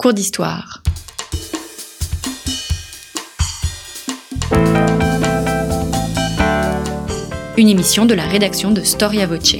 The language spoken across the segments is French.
Cours d'histoire. Une émission de la rédaction de Storia Voce.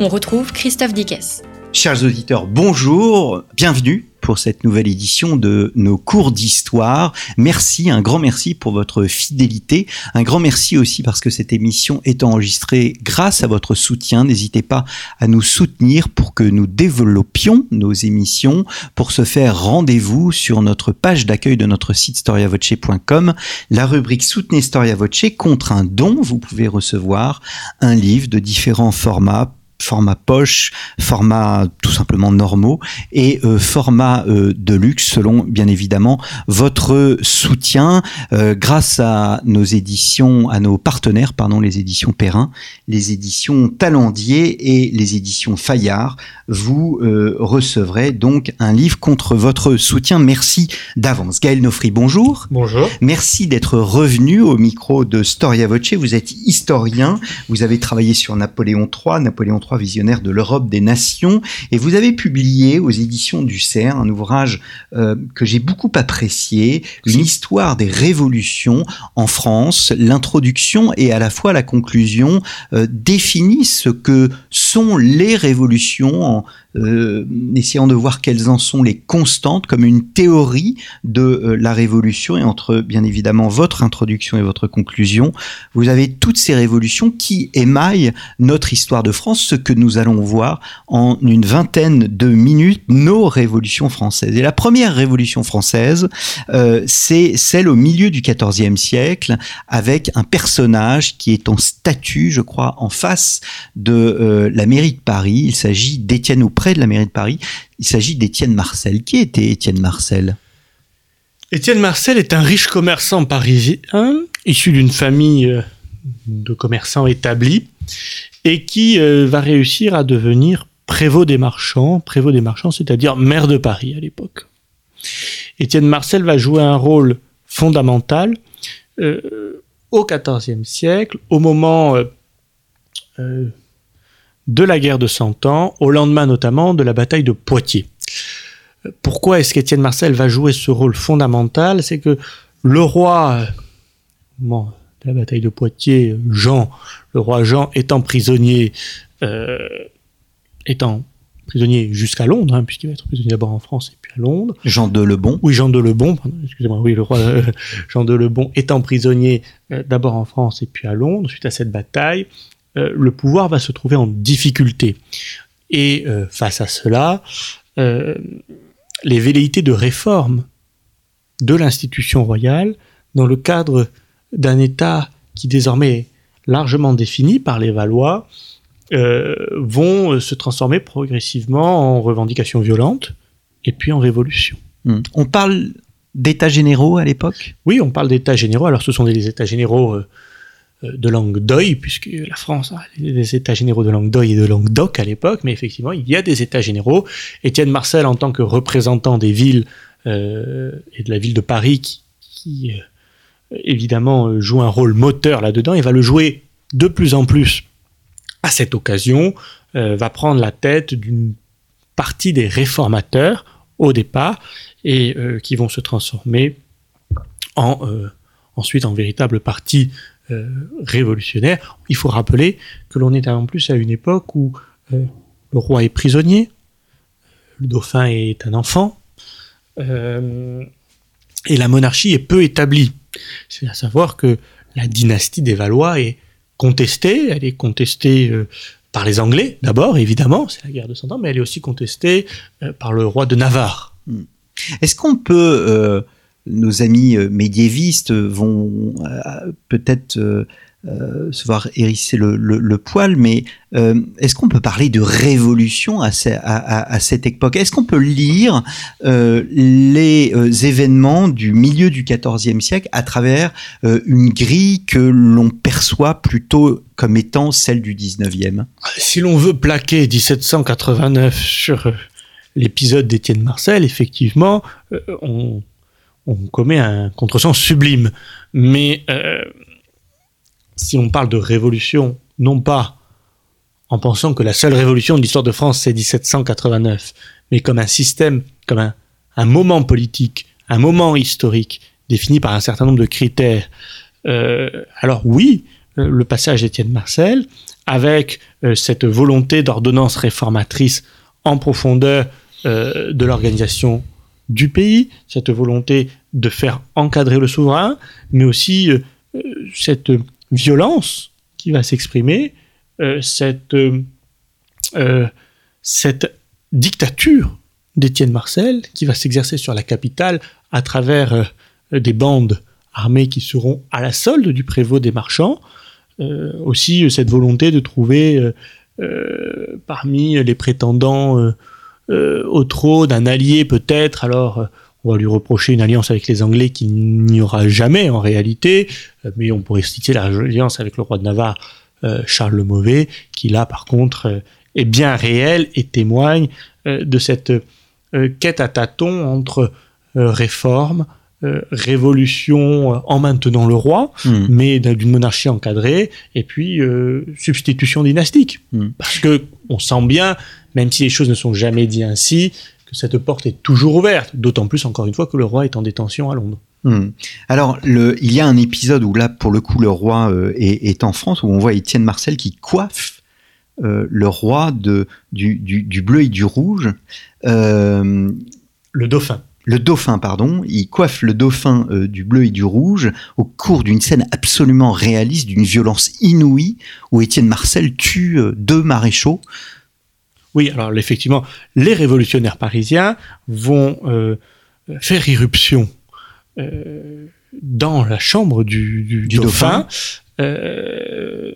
On retrouve Christophe Dickès. Chers auditeurs, bonjour, bienvenue pour cette nouvelle édition de nos cours d'histoire. Merci, un grand merci pour votre fidélité. Un grand merci aussi parce que cette émission est enregistrée grâce à votre soutien. N'hésitez pas à nous soutenir pour que nous développions nos émissions. Pour ce faire, rendez-vous sur notre page d'accueil de notre site storiavoce.com, la rubrique Soutenez Storia Voce contre un don. Vous pouvez recevoir un livre de différents formats format poche, format tout simplement normaux et euh, format euh, de luxe selon bien évidemment votre soutien euh, grâce à nos éditions, à nos partenaires, pardon, les éditions Perrin, les éditions Talendier et les éditions Fayard. Vous recevrez donc un livre contre votre soutien. Merci d'avance. Gaël Nofri, bonjour. Bonjour. Merci d'être revenu au micro de Storia Voce. Vous êtes historien. Vous avez travaillé sur Napoléon III, Napoléon III visionnaire de l'Europe des nations, et vous avez publié aux éditions du CERF un ouvrage euh, que j'ai beaucoup apprécié, une histoire des révolutions en France. L'introduction et à la fois la conclusion euh, définissent ce que sont les révolutions en euh, essayant de voir quelles en sont les constantes comme une théorie de euh, la révolution et entre bien évidemment votre introduction et votre conclusion, vous avez toutes ces révolutions qui émaillent notre histoire de France, ce que nous allons voir en une vingtaine de minutes, nos révolutions françaises. Et la première révolution française, euh, c'est celle au milieu du XIVe siècle avec un personnage qui est en statue, je crois, en face de la mairie de Paris. Il s'agit d'Étienne près de la mairie de Paris. Il s'agit d'Étienne Marcel. Qui était Étienne Marcel? Étienne Marcel est un riche commerçant parisien, issu d'une famille euh, de commerçants établis, et qui euh, va réussir à devenir prévôt des marchands, prévôt des marchands, c'est-à-dire maire de Paris à l'époque. Étienne Marcel va jouer un rôle fondamental euh, au XIVe siècle, au moment de la guerre de Cent Ans, au lendemain notamment de la bataille de Poitiers. Pourquoi est-ce qu'Étienne Marcel va jouer ce rôle fondamental? C'est que le roi de la bataille de Poitiers, Jean, le roi Jean étant prisonnier, euh, étant prisonnier jusqu'à Londres, hein, puisqu'il va être prisonnier d'abord en France et puis à Londres. Jean de Lebon. Oui, Jean de Lebon, excusez-moi, oui, le roi euh, Jean de Lebon étant prisonnier euh, d'abord en France et puis à Londres, suite à cette bataille, euh, le pouvoir va se trouver en difficulté. Et euh, face à cela, euh, les velléités de réforme de l'institution royale, dans le cadre d'un État qui désormais est largement défini par les Valois, vont se transformer progressivement en revendications violentes et puis en révolution. Hmm. On parle d'états généraux à l'époque? Oui, on parle d'états généraux. Alors ce sont des états généraux de langue d'oeil, puisque la France a des états généraux de langue d'oeil et de langue d'oc à l'époque, mais effectivement, il y a des états généraux. Étienne Marcel, en tant que représentant des villes euh, et de la ville de Paris, qui, euh, évidemment joue un rôle moteur là-dedans, il va le jouer de plus en plus à cette occasion, va prendre la tête d'une partie des réformateurs au départ, et qui vont se transformer en ensuite en véritable parti euh, révolutionnaire. Il faut rappeler que l'on est en plus à une époque où euh, le roi est prisonnier, le dauphin est un enfant, euh, et la monarchie est peu établie. C'est à savoir que la dynastie des Valois est contestée, elle est contestée par les Anglais d'abord, évidemment, c'est la guerre de Cent Ans, mais elle est aussi contestée par le roi de Navarre. Est-ce qu'on peut nos amis euh, médiévistes vont euh, peut-être euh, se voir hérisser le, poil, mais est-ce qu'on peut parler de révolution à, cette époque? Est-ce qu'on peut lire les événements du milieu du XIVe siècle à travers une grille que l'on perçoit plutôt comme étant celle du XIXe Si l'on veut plaquer 1789 sur l'épisode d'Étienne Marcel, effectivement, on on commet un contresens sublime. Mais euh, si on parle de révolution, non pas en pensant que la seule révolution de l'histoire de France, c'est 1789, mais comme un système, comme un, moment politique, un moment historique défini par un certain nombre de critères, euh, alors oui, le passage d'Étienne Marcel, avec euh, cette volonté d'ordonnance réformatrice en profondeur de l'organisation du pays, cette volonté de faire encadrer le souverain, mais aussi euh, cette violence qui va s'exprimer, euh, cette, euh, cette dictature d'Étienne Marcel qui va s'exercer sur la capitale à travers des bandes armées qui seront à la solde du prévôt des marchands, aussi cette volonté de trouver parmi les prétendants au trône un allié peut-être, alors on va lui reprocher une alliance avec les Anglais qu'il n'y aura jamais en réalité, mais on pourrait citer l'alliance avec le roi de Navarre, euh, Charles le Mauvais, qui là par contre euh, est bien réel et témoigne euh, de cette quête à tâtons entre réforme, révolution en maintenant le roi, Mm. mais d'une monarchie encadrée, et puis substitution dynastique. Mm. Parce que on sent bien, même si les choses ne sont jamais dites ainsi, que cette porte est toujours ouverte, d'autant plus encore une fois que le roi est en détention à Londres. Hmm. Alors, le, il y a un épisode où là, pour le coup, le roi euh, est, est, en France, où on voit Étienne Marcel qui coiffe euh, le roi de, du, du, du, bleu et du rouge. Euh, le dauphin. Le dauphin, pardon. Il coiffe le dauphin du bleu et du rouge au cours d'une scène absolument réaliste, d'une violence inouïe, où Étienne Marcel tue deux maréchaux. Oui, alors effectivement, les révolutionnaires parisiens vont euh, faire irruption euh, dans la chambre du, du, du dauphin, dauphin. Euh,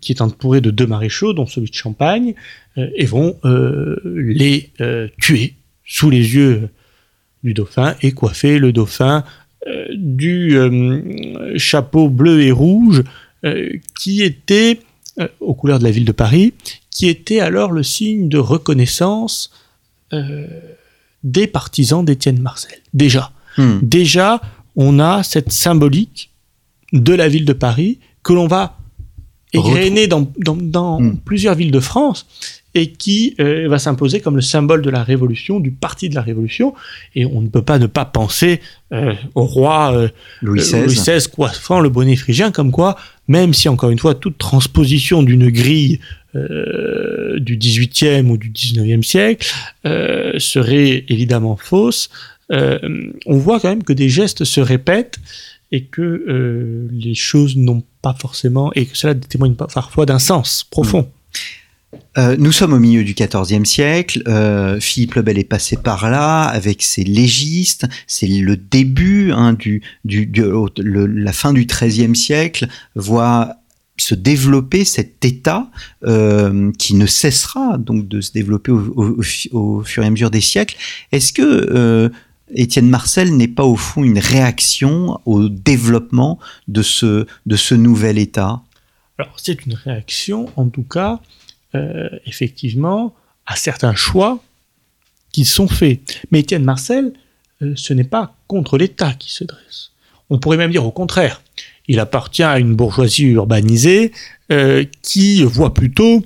qui est entouré de deux maréchaux, dont celui de Champagne, et vont les tuer sous les yeux du dauphin et coiffer le dauphin du chapeau bleu et rouge qui était aux couleurs de la ville de Paris, qui était alors le signe de reconnaissance euh, des partisans d'Étienne Marcel. Déjà, hmm. déjà, on a cette symbolique de la ville de Paris que l'on va égrener dans, dans, dans hmm. plusieurs villes de France et qui euh, va s'imposer comme le symbole de la Révolution, du parti de la Révolution. Et on ne peut pas ne pas penser euh, au roi euh, Louis XVI. Louis XVI coiffant le bonnet phrygien, comme quoi, même si encore une fois toute transposition d'une grille du 18e ou du 19e siècle serait évidemment fausse, on voit quand même que des gestes se répètent et que les choses n'ont pas forcément, et que cela témoigne parfois d'un sens profond. Euh, nous sommes au milieu du XIVe siècle. Euh, Philippe le Bel est passé par là avec ses légistes. C'est le début hein, du, la fin du XIIIe siècle voit se développer cet État euh, qui ne cessera donc de se développer au, au, fur et à mesure des siècles. Est-ce que Étienne Marcel n'est pas au fond une réaction au développement de ce, de ce nouvel État? Alors c'est une réaction en tout cas euh, effectivement à certains choix qui sont faits. Mais Étienne Marcel, euh, ce n'est pas contre l'État qui se dresse. On pourrait même dire au contraire. Il appartient à une bourgeoisie urbanisée euh, qui voit plutôt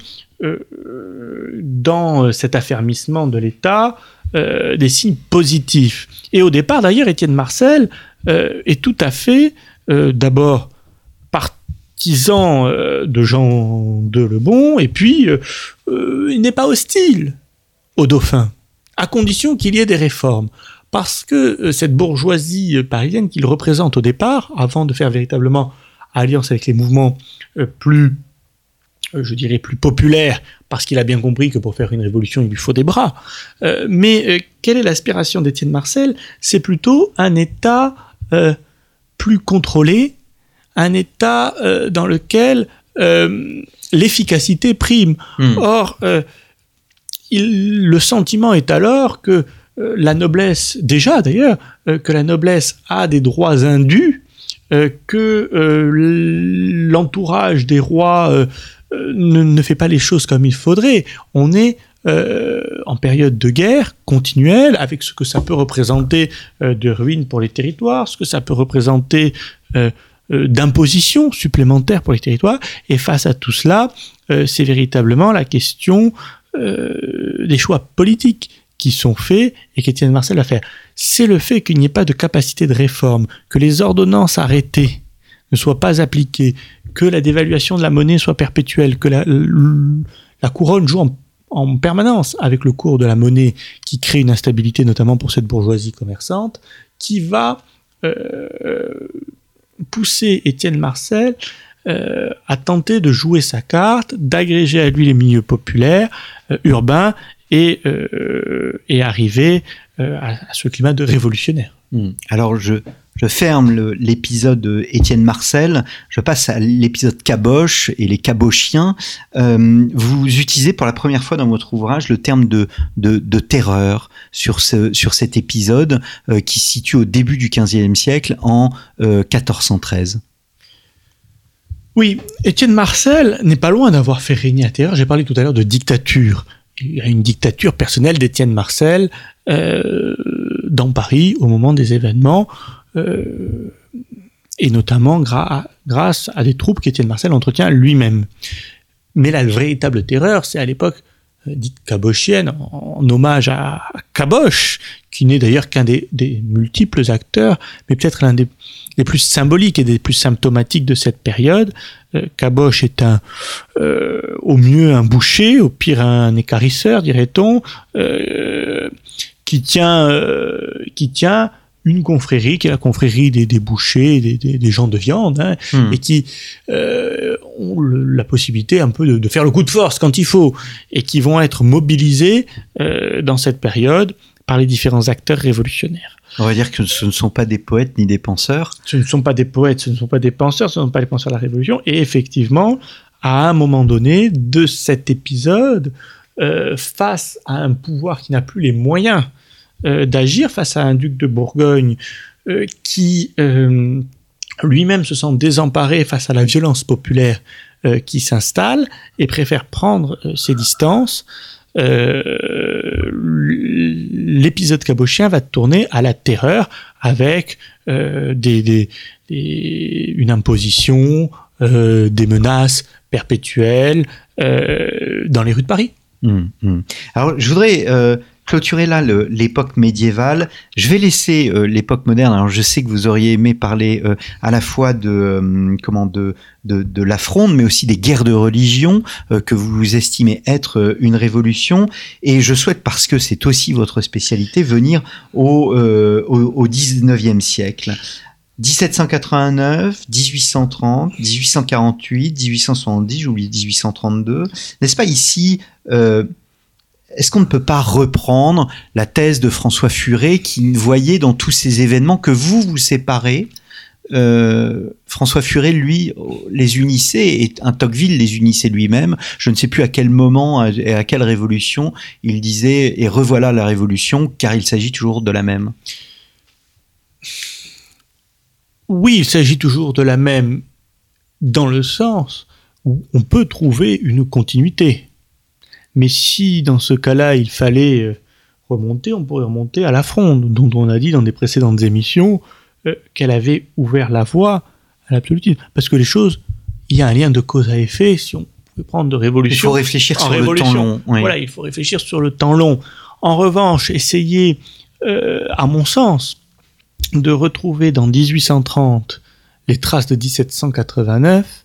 dans cet affermissement de l'État des signes positifs. Et au départ, d'ailleurs, Étienne Marcel est tout à fait, d'abord, partisan de Jean de Lebon, et puis il n'est pas hostile au dauphin, à condition qu'il y ait des réformes parce que cette bourgeoisie parisienne qu'il représente au départ, avant de faire véritablement alliance avec les mouvements plus, je dirais, plus populaires, parce qu'il a bien compris que pour faire une révolution, il lui faut des bras. Euh, mais euh, quelle est l'aspiration d'Étienne Marcel? C'est plutôt un État euh, plus contrôlé, un État euh, dans lequel euh, l'efficacité prime. Hmm. Or, il, le sentiment est alors que euh, la noblesse, déjà d'ailleurs, euh, que la noblesse a des droits indus, euh, que l'entourage des rois ne, ne, fait pas les choses comme il faudrait. On est en période de guerre continuelle, avec ce que ça peut représenter de ruines pour les territoires, ce que ça peut représenter d'imposition supplémentaire pour les territoires. Et face à tout cela, c'est véritablement la question des choix politiques qui sont faits et qu'Étienne Marcel va faire. C'est le fait qu'il n'y ait pas de capacité de réforme, que les ordonnances arrêtées ne soient pas appliquées, que la dévaluation de la monnaie soit perpétuelle, que la, la couronne joue en, permanence avec le cours de la monnaie qui crée une instabilité notamment pour cette bourgeoisie commerçante, qui va euh, pousser Étienne Marcel euh, à tenter de jouer sa carte, d'agréger à lui les milieux populaires, euh, urbains, et, et arriver à, à, ce climat de révolutionnaire. Hmm. Alors je, je ferme l'épisode Étienne Marcel, je passe à l'épisode Caboche et les cabochiens. Euh, vous utilisez pour la première fois dans votre ouvrage le terme de, terreur sur, ce, sur cet épisode euh, qui se situe au début du XVe siècle en euh, 1413. Oui, Étienne Marcel n'est pas loin d'avoir fait régner la terreur. J'ai parlé tout à l'heure de dictature. Il y a une dictature personnelle d'Étienne Marcel euh, dans Paris au moment des événements euh, et notamment grâce à des troupes qu'Étienne Marcel entretient lui-même. Mais la véritable terreur, c'est à l'époque euh, dite cabochienne, en, hommage à, Caboche, qui n'est d'ailleurs qu'un des, multiples acteurs, mais peut-être l'un des, plus symboliques et des plus symptomatiques de cette période. Euh, Caboche est un, au mieux un boucher, au pire un écarisseur, dirait-on, qui tient, qui tient une confrérie qui est la confrérie des, des bouchers, des, des, des, gens de viande, hein, hmm. et qui euh, ont la possibilité un peu de, de, faire le coup de force quand il faut, et qui vont être mobilisés euh, dans cette période par les différents acteurs révolutionnaires. On va dire que ce ne sont pas des poètes ni des penseurs. Ce ne sont pas des poètes, ce ne sont pas des penseurs, ce ne sont pas les penseurs de la Révolution. Et effectivement, à un moment donné de cet épisode, euh, face à un pouvoir qui n'a plus les moyens d'agir face à un duc de Bourgogne euh, qui euh, lui-même se sent désemparé face à la violence populaire qui s'installe et préfère prendre ses distances. l'épisode cabochien va tourner à la terreur avec des, une imposition, des menaces perpétuelles dans les rues de Paris. Hum, hum. Alors, je voudrais clôturer là l'époque médiévale. Je vais laisser euh, l'époque moderne. Alors je sais que vous auriez aimé parler euh, à la fois de euh, comment de de, de la fronde, mais aussi des guerres de religion que vous estimez être une révolution. Et je souhaite, parce que c'est aussi votre spécialité, venir au, au, au 19e siècle. 1789, 1830, 1848, 1870, j'oublie 1832. N'est-ce pas ici euh, est-ce qu'on ne peut pas reprendre la thèse de François Furet qui voyait dans tous ces événements que vous vous séparez euh, François Furet, lui, les unissait, et un Tocqueville les unissait lui-même. Je ne sais plus à quel moment et à quelle révolution il disait et revoilà la révolution, car il s'agit toujours de la même. Oui, il s'agit toujours de la même, dans le sens où on peut trouver une continuité. Mais si dans ce cas-là il fallait euh, remonter, on pourrait remonter à la fronde, dont on a dit dans des précédentes émissions euh, qu'elle avait ouvert la voie à l'absolutisme. Parce que les choses, il y a un lien de cause à effet si on pouvait prendre de révolution. Il faut réfléchir sur le temps long. Voilà, il faut réfléchir sur le temps long. En revanche, essayer, euh, à mon sens, de retrouver dans 1830 les traces de 1789,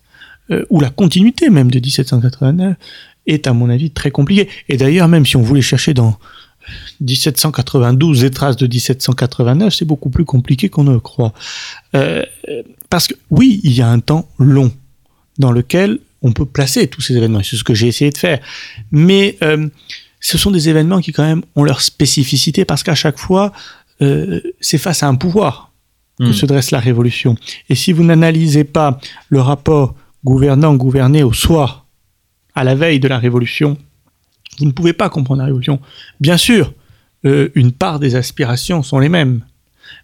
ou la continuité même de 1789, est à mon avis très compliqué. Et d'ailleurs, même si on voulait chercher dans 1792 les traces de 1789, c'est beaucoup plus compliqué qu'on ne le croit. Euh, parce que oui, il y a un temps long dans lequel on peut placer tous ces événements, c'est ce que j'ai essayé de faire. Mais euh, ce sont des événements qui quand même ont leur spécificité parce qu'à chaque fois, euh, c'est face à un pouvoir que hmm. se dresse la révolution. Et si vous n'analysez pas le rapport gouvernant-gouverné au soir à la veille de la Révolution, vous ne pouvez pas comprendre la Révolution. Bien sûr, euh, une part des aspirations sont les mêmes.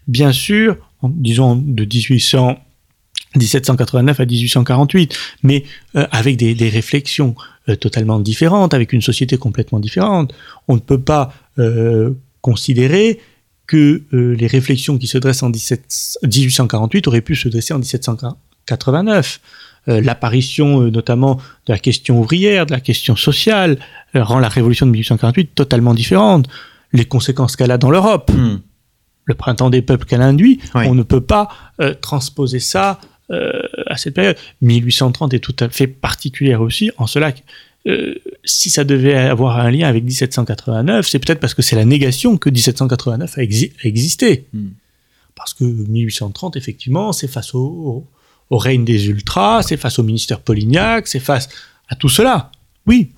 Bien sûr, disons de 1800, 1789 à 1848, mais euh, avec des, réflexions euh, totalement différentes, avec une société complètement différente. On ne peut pas considérer que les réflexions qui se dressent en 17, 1848 auraient pu se dresser en 89. Euh, L'apparition euh, notamment de la question ouvrière, de la question sociale, euh, rend la révolution de 1848 totalement différente. Les conséquences qu'elle a dans l'Europe, Hmm. le printemps des peuples qu'elle induit, Oui. on ne peut pas euh, transposer ça euh, à cette période. 1830 est tout à fait particulière aussi, en cela que euh, si ça devait avoir un lien avec 1789, c'est peut-être parce que c'est la négation que 1789 a, exi- a existé. Hmm. Parce que 1830, effectivement, c'est face au, au- au règne des ultras, c'est face au ministère Polignac, c'est face à tout cela. Oui,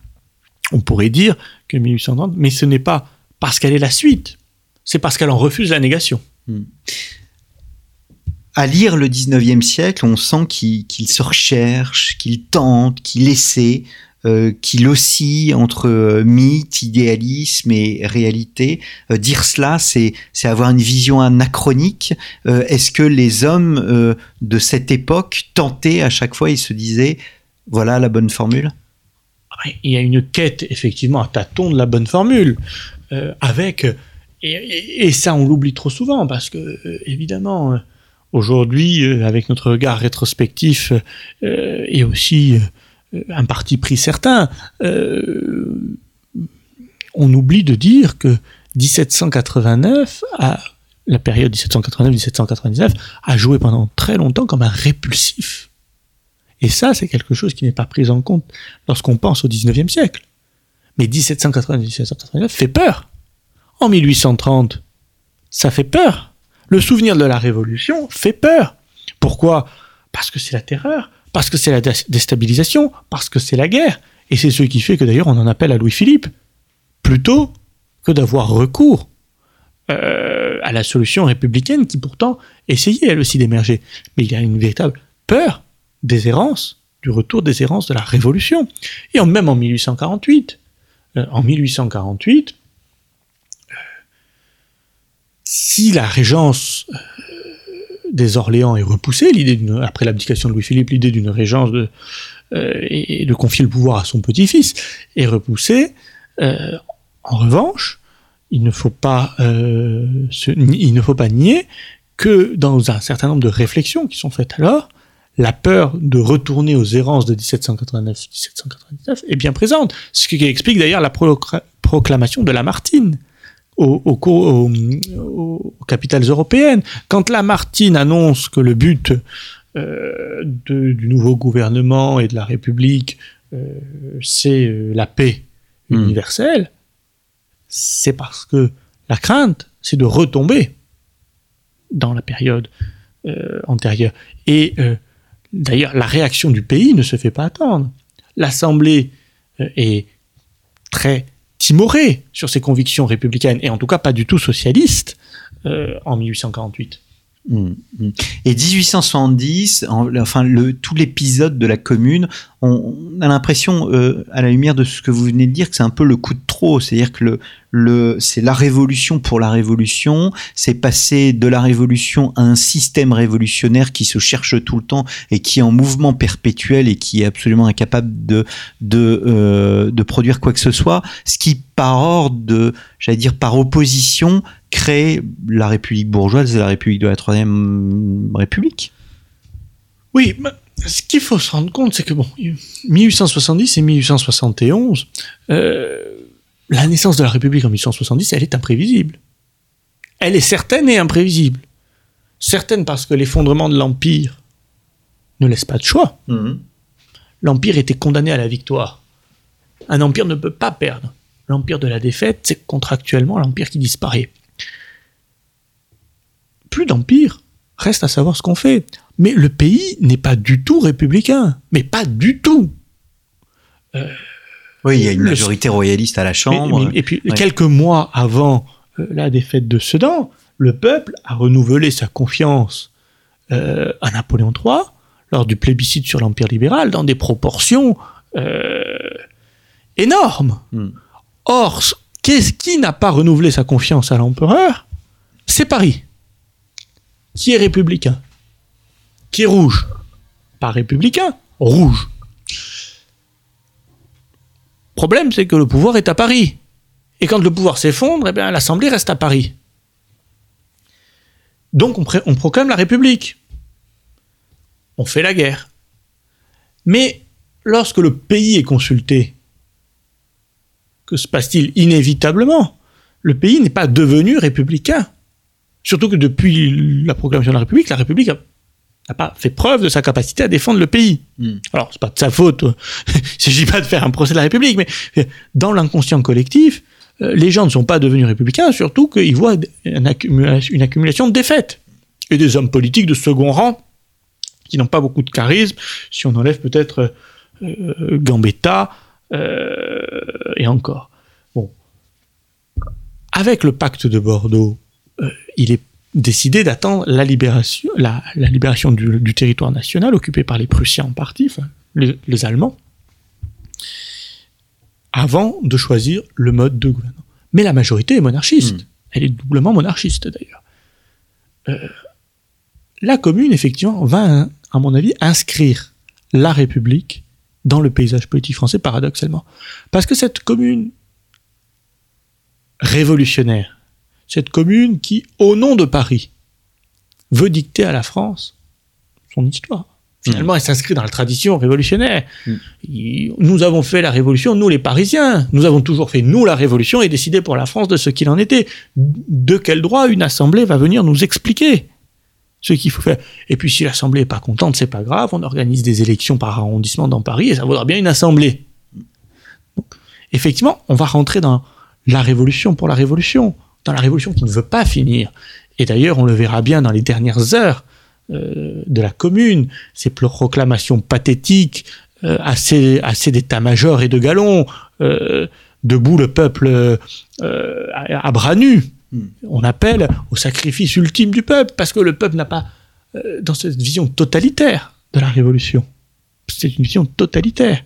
on pourrait dire que 1830, mais ce n'est pas parce qu'elle est la suite, c'est parce qu'elle en refuse la négation. À lire le 19e siècle, on sent qu'il qu'il se recherche, qu'il tente, qu'il essaie, euh, qu'il oscille entre euh, mythe, idéalisme et réalité. Euh, dire cela, c'est avoir une vision anachronique. Est-ce que les hommes de cette époque tentaient à chaque fois, ils se disaient, voilà la bonne formule? Ouais, Il y a une quête, effectivement, à tâtons de la bonne formule, avec, et, et- et ça on l'oublie trop souvent, parce que, évidemment, aujourd'hui, avec notre regard rétrospectif, et aussi un parti pris certain, euh, on oublie de dire que 1789, à, la période 1789-1799, a joué pendant très longtemps comme un répulsif. Et ça, c'est quelque chose qui n'est pas pris en compte lorsqu'on pense au 19e siècle. Mais 1780-1789 fait peur. En 1830, ça fait peur. Le souvenir de la Révolution fait peur. Pourquoi? Parce que c'est la terreur, parce que c'est la dé- déstabilisation, parce que c'est la guerre. Et c'est ce qui fait que d'ailleurs on en appelle à Louis-Philippe, plutôt que d'avoir recours euh, à la solution républicaine qui pourtant essayait elle aussi d'émerger. Mais il y a une véritable peur des errances, du retour des errances de la Révolution. Et en- même en 1848, euh, en 1848, euh, si la régence des Orléans est repoussée, l'idée d'une- après l'abdication de Louis-Philippe, l'idée d'une régence euh, et de confier le pouvoir à son petit-fils est repoussée. euh, en revanche, il ne faut pas, euh, il ne faut pas nier que dans un certain nombre de réflexions qui sont faites alors, la peur de retourner aux errances de 1789-1799 est bien présente. Ce qui explique d'ailleurs la proclamation de Lamartine aux, aux, co- aux- aux capitales européennes. Quand Lamartine annonce que le but euh, de- du nouveau gouvernement et de la République, euh, c'est euh, la paix Hmm. universelle, c'est parce que la crainte, c'est de retomber dans la période antérieure. Et d'ailleurs, la réaction du pays ne se fait pas attendre. L'Assemblée est très timorée sur ses convictions républicaines, et en tout cas pas du tout socialiste, euh, en 1848. Mm, mm. Et 1870, en- enfin le, tout l'épisode de la commune, on, a l'impression, euh, à la lumière de ce que vous venez de dire, que c'est un peu le coup de trop. C'est-à-dire que le, le, c'est la révolution pour la révolution. C'est passer de la révolution à un système révolutionnaire qui se cherche tout le temps et qui est en mouvement perpétuel et qui est absolument incapable de de, euh, de produire quoi que ce soit. Ce qui, par ordre j'allais dire, par opposition, crée la République bourgeoise et la République de la Troisième République. Oui, mais ce qu'il faut se rendre compte, c'est que bon, 1870 et 1871, euh, la naissance de la République en 1870, elle est imprévisible. Elle est certaine et imprévisible. Certaine parce que l'effondrement de l'Empire ne laisse pas de choix. L'Empire était condamné à la victoire. Un empire ne peut pas perdre. L'empire de la défaite, c'est contractuellement l'empire qui disparaît. Plus d'empire, reste à savoir ce qu'on fait. Mais le pays n'est pas du tout républicain. Mais pas du tout. Oui, il y a une Le- majorité royaliste à la Chambre. mais- et puis, Ouais. quelques mois avant euh, la défaite de Sedan, le peuple a renouvelé sa confiance euh, à Napoléon III lors du plébiscite sur l'Empire libéral dans des proportions euh, énormes. Hmm. Or, ce- qu'est-ce qui n'a pas renouvelé sa confiance à l'empereur? C'est Paris, qui est républicain, qui est rouge? Pas républicain, rouge. Problème, c'est que le pouvoir est à Paris. Et quand le pouvoir s'effondre, eh l'Assemblée reste à Paris. Donc on, on proclame la République. on fait la guerre. Mais lorsque le pays est consulté, que se passe-t-il inévitablement? Le pays n'est pas devenu républicain. Surtout que depuis la proclamation de la République, la République n'a pas fait preuve de sa capacité à défendre le pays. Mm. Alors, c'est pas de sa faute. Il ne s'agit pas de faire un procès de la République, mais dans l'inconscient collectif, euh, les gens ne sont pas devenus républicains, surtout qu'ils voient une accumulation, une accumulation de défaites. Et des hommes politiques de second rang qui n'ont pas beaucoup de charisme, si on enlève peut-être euh, Gambetta euh, et encore. Bon. Avec le pacte de Bordeaux, euh, il est décidé d'attendre la libération, la, la libération du, du, territoire national occupé par les Prussiens en partie, enfin, les, les, Allemands, avant de choisir le mode de gouvernement. Mais la majorité est monarchiste. Mmh. Elle est doublement monarchiste d'ailleurs. Euh, la commune, effectivement, va, à mon avis, inscrire la République dans le paysage politique français, paradoxalement. Parce que cette commune révolutionnaire, cette commune qui, au nom de Paris, veut dicter à la France son histoire. Finalement, mmh. elle s'inscrit dans la tradition révolutionnaire. Mmh. Nous avons fait la révolution, nous les Parisiens. Nous avons toujours fait, nous, la révolution et décidé pour la France de ce qu'il en était. De quel droit une assemblée va venir nous expliquer ce qu'il faut faire? Et puis si l'Assemblée est pas contente, c'est pas grave, on organise des élections par arrondissement dans Paris et ça vaudra bien une Assemblée. Donc, effectivement, on va rentrer dans la révolution pour la révolution, dans la révolution qui ne veut pas finir. Et d'ailleurs, on le verra bien dans les dernières heures euh, de la Commune, ces proclamations pathétiques, euh, assez, assez d'état-major et de galons, euh, debout le peuple à, à bras nus. On appelle au sacrifice ultime du peuple, parce que le peuple n'a pas, dans cette vision totalitaire de la révolution, c'est une vision totalitaire.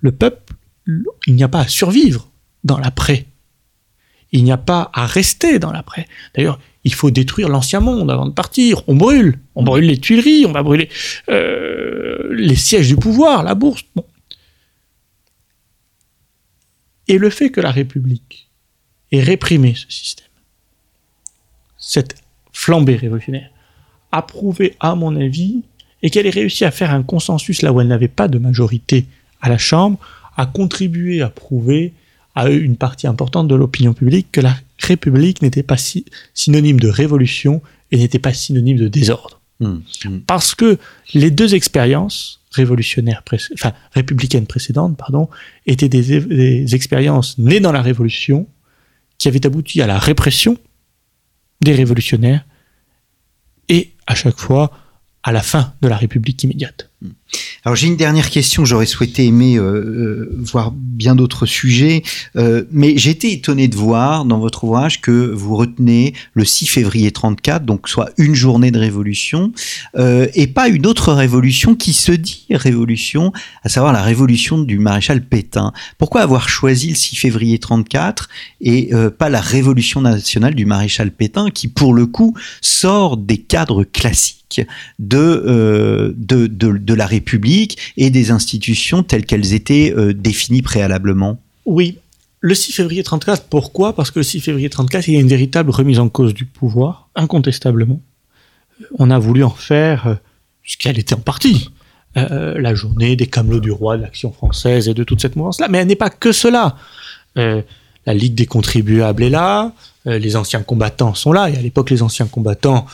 Le peuple, il n'y a pas à survivre dans l'après. Il n'y a pas à rester dans l'après. D'ailleurs, il faut détruire l'ancien monde avant de partir. On brûle. On brûle les Tuileries, on va brûler euh, les sièges du pouvoir, la bourse. Et le fait que la République ait réprimé ce système, cette flambée révolutionnaire, a prouvé, à mon avis, et qu'elle ait réussi à faire un consensus là où elle n'avait pas de majorité à la Chambre, a contribué à prouver à une partie importante de l'opinion publique que la République n'était pas si synonyme de révolution et n'était pas synonyme de désordre. Mmh, mmh. Parce que les deux expériences révolutionnaires, enfin républicaines précédentes, pardon, étaient des, des expériences nées dans la Révolution qui avaient abouti à la répression des révolutionnaires et à chaque fois à la fin de la République immédiate. Alors j'ai une dernière question, j'aurais souhaité aimer euh, euh, voir bien d'autres sujets, euh, mais j'ai été étonné de voir dans votre ouvrage que vous retenez le 6 février 34, donc soit une journée de révolution, et pas une autre révolution qui se dit révolution, à savoir la révolution du maréchal Pétain. Pourquoi avoir choisi le 6 février 34 et pas la révolution nationale du maréchal Pétain qui pour le coup sort des cadres classiques de, euh, de, de, de, la République et des institutions telles qu'elles étaient euh, définies préalablement Oui. Le 6 février 34, pourquoi? Parce que le 6 février 34, il y a une véritable remise en cause du pouvoir, incontestablement. On a voulu en faire euh, ce qu'elle était en partie. Euh, la journée des camelots du roi, de l'action française et de toute cette mouvance-là. Mais elle n'est pas que cela. La Ligue des contribuables est là, les anciens combattants sont là, et à l'époque, les anciens combattants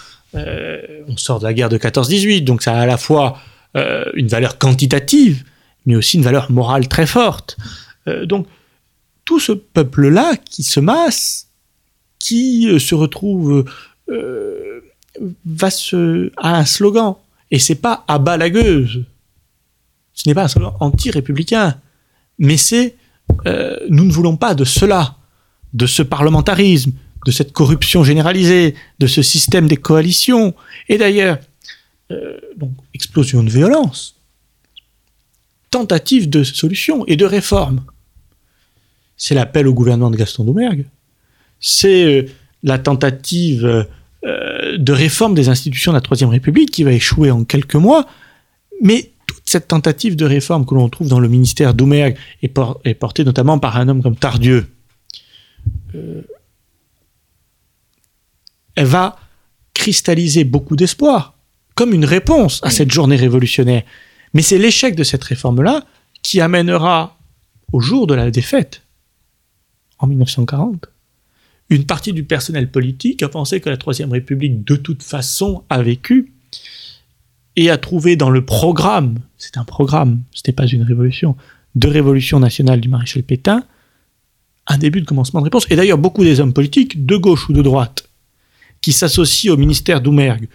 on sort de la guerre de 14-18, donc ça a à la fois euh, une valeur quantitative, mais aussi une valeur morale très forte. Euh, donc tout ce peuple-là qui se masse, qui se retrouve, va se a un slogan, et c'est pas à bas la gueuse. Ce n'est pas un slogan anti-républicain, mais c'est nous ne voulons pas de cela, de ce parlementarisme, de cette corruption généralisée, de ce système des coalitions. Et d'ailleurs, euh, donc, explosion de violence, tentative de solution et de réforme. C'est l'appel au gouvernement de Gaston Doumergue. C'est euh, la tentative euh, de réforme des institutions de la Troisième République qui va échouer en quelques mois. Mais toute cette tentative de réforme que l'on trouve dans le ministère Doumergue est, por est portée notamment par un homme comme Tardieu. Elle va cristalliser beaucoup d'espoir comme une réponse à cette journée révolutionnaire. Mais c'est l'échec de cette réforme-là qui amènera au jour de la défaite, en 1940, une partie du personnel politique a pensé que la Troisième République, de toute façon, a vécu et a trouvé dans le programme, c'est un programme, ce n'était pas une révolution, de révolution nationale du maréchal Pétain, un début de commencement de réponse. Et d'ailleurs, beaucoup des hommes politiques, de gauche ou de droite, qui s'associent au ministère Doumergue,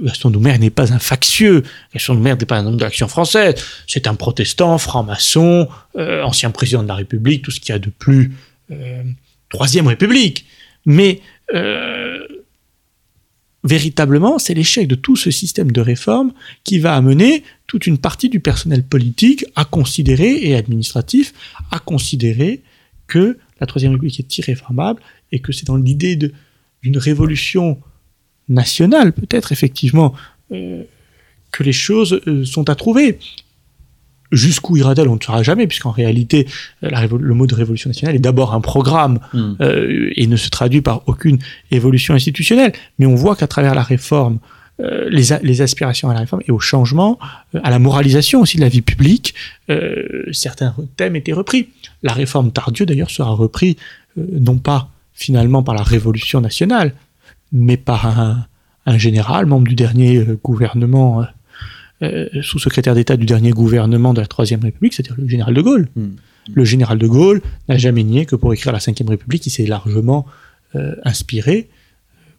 Gaston Doumergue n'est pas un factieux, Gaston Doumergue n'est pas un homme de l'action française, c'est un protestant, franc-maçon, euh, ancien président de la République, tout ce qu'il y a de plus euh, Troisième République. Mais euh, véritablement, c'est l'échec de tout ce système de réforme qui va amener toute une partie du personnel politique à considérer, et administratif, à considérer que la Troisième République est irréformable et que c'est dans l'idée d'une révolution nationale, peut-être effectivement, euh, que les choses sont à trouver. Jusqu'où ira-t-elle On ne saura jamais, puisqu'en réalité, euh, le mot de révolution nationale est d'abord un programme hmm. euh, et ne se traduit par aucune évolution institutionnelle. Mais on voit qu'à travers la réforme, euh, les, aspirations à la réforme et au changement, à la moralisation aussi de la vie publique, certains thèmes étaient repris. La réforme Tardieu, d'ailleurs, sera repris non pas finalement par la révolution nationale, mais par un, un général, membre du dernier gouvernement euh, sous-secrétaire d'État du dernier gouvernement de la Troisième République, c'est-à-dire le général de Gaulle. Hmm. Le général de Gaulle n'a jamais nié que pour écrire la Cinquième République, il s'est largement euh, inspiré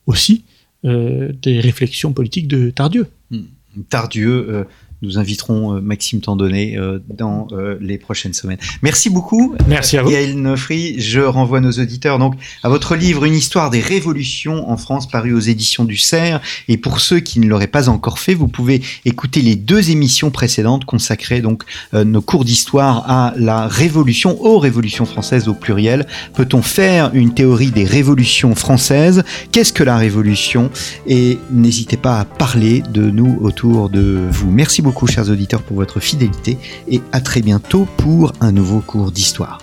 aussi euh, des réflexions politiques de Tardieu. Hmm. Tardieu, nous inviterons euh, Maxime Tandonnet euh, dans euh, les prochaines semaines. Merci beaucoup. Merci à vous. Yael Nofri, je renvoie nos auditeurs donc à votre livre Une histoire des révolutions en France paru aux éditions du CERF. Et pour ceux qui ne l'auraient pas encore fait, vous pouvez écouter les deux émissions précédentes consacrées donc nos cours d'histoire à la révolution, aux révolutions françaises au pluriel. Peut-on faire une théorie des révolutions françaises? Qu'est-ce que la révolution? Et n'hésitez pas à parler de nous autour de vous. Merci beaucoup beaucoup, chers auditeurs, pour votre fidélité et à très bientôt pour un nouveau cours d'histoire.